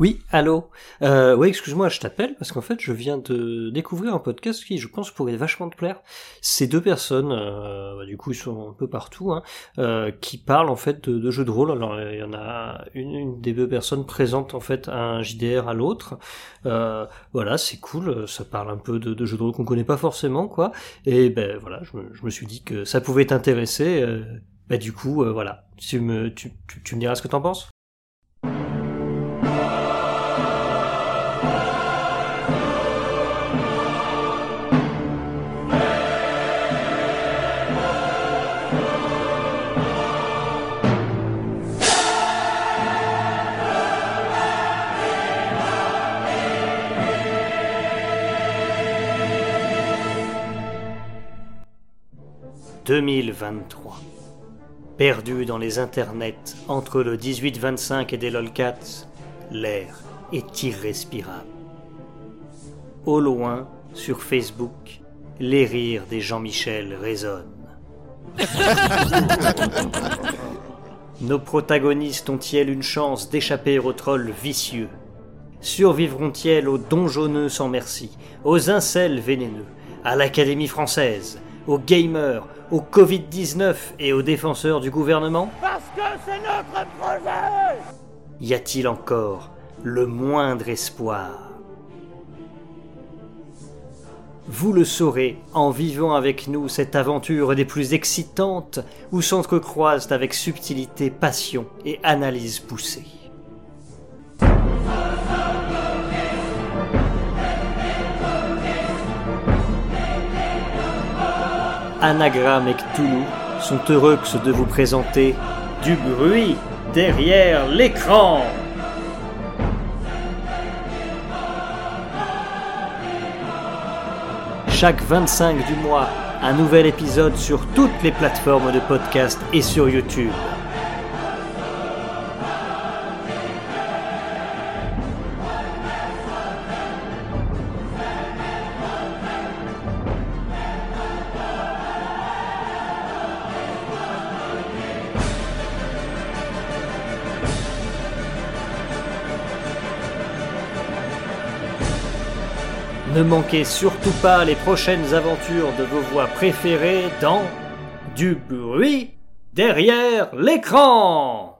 Oui, allô. Euh, oui, excuse-moi, je t'appelle parce qu'en fait, je viens de découvrir un podcast qui, je pense, pourrait vachement te plaire. C'est deux personnes, euh, bah, du coup, ils sont un peu partout, hein, euh, qui parlent en fait de, jeux de rôle. Alors, il y en a une, des deux personnes présente en fait un JDR à l'autre. Euh, voilà, c'est cool. Ça parle un peu de, jeux de rôle qu'on connaît pas forcément, quoi. Et ben voilà, je me, suis dit que ça pouvait t'intéresser. bah du coup, voilà. Tu me, tu, tu me diras ce que t'en penses? 2023. Perdu dans les internets entre le 1825 et des lolcats, l'air est irrespirable. Au loin, sur Facebook, les rires des Jean-Michel résonnent. Nos protagonistes ont-ils une chance d'échapper aux trolls vicieux? Survivront-ils aux donjonneux sans merci, aux incels vénéneux, à l'Académie française, aux gamers, aux Covid-19 et aux défenseurs du gouvernement Parce que c'est notre projet Y a-t-il encore le moindre espoir? Vous le saurez en vivant avec nous cette aventure des plus excitantes où s'entrecroisent avec subtilité passion et analyse poussée. Anagram et Cthulhu sont heureux de vous présenter du bruit derrière l'écran. Chaque 25 du mois, un nouvel épisode sur toutes les plateformes de podcast et sur YouTube. Ne manquez surtout pas les prochaines aventures de vos voix préférées dans Du bruit derrière l'écran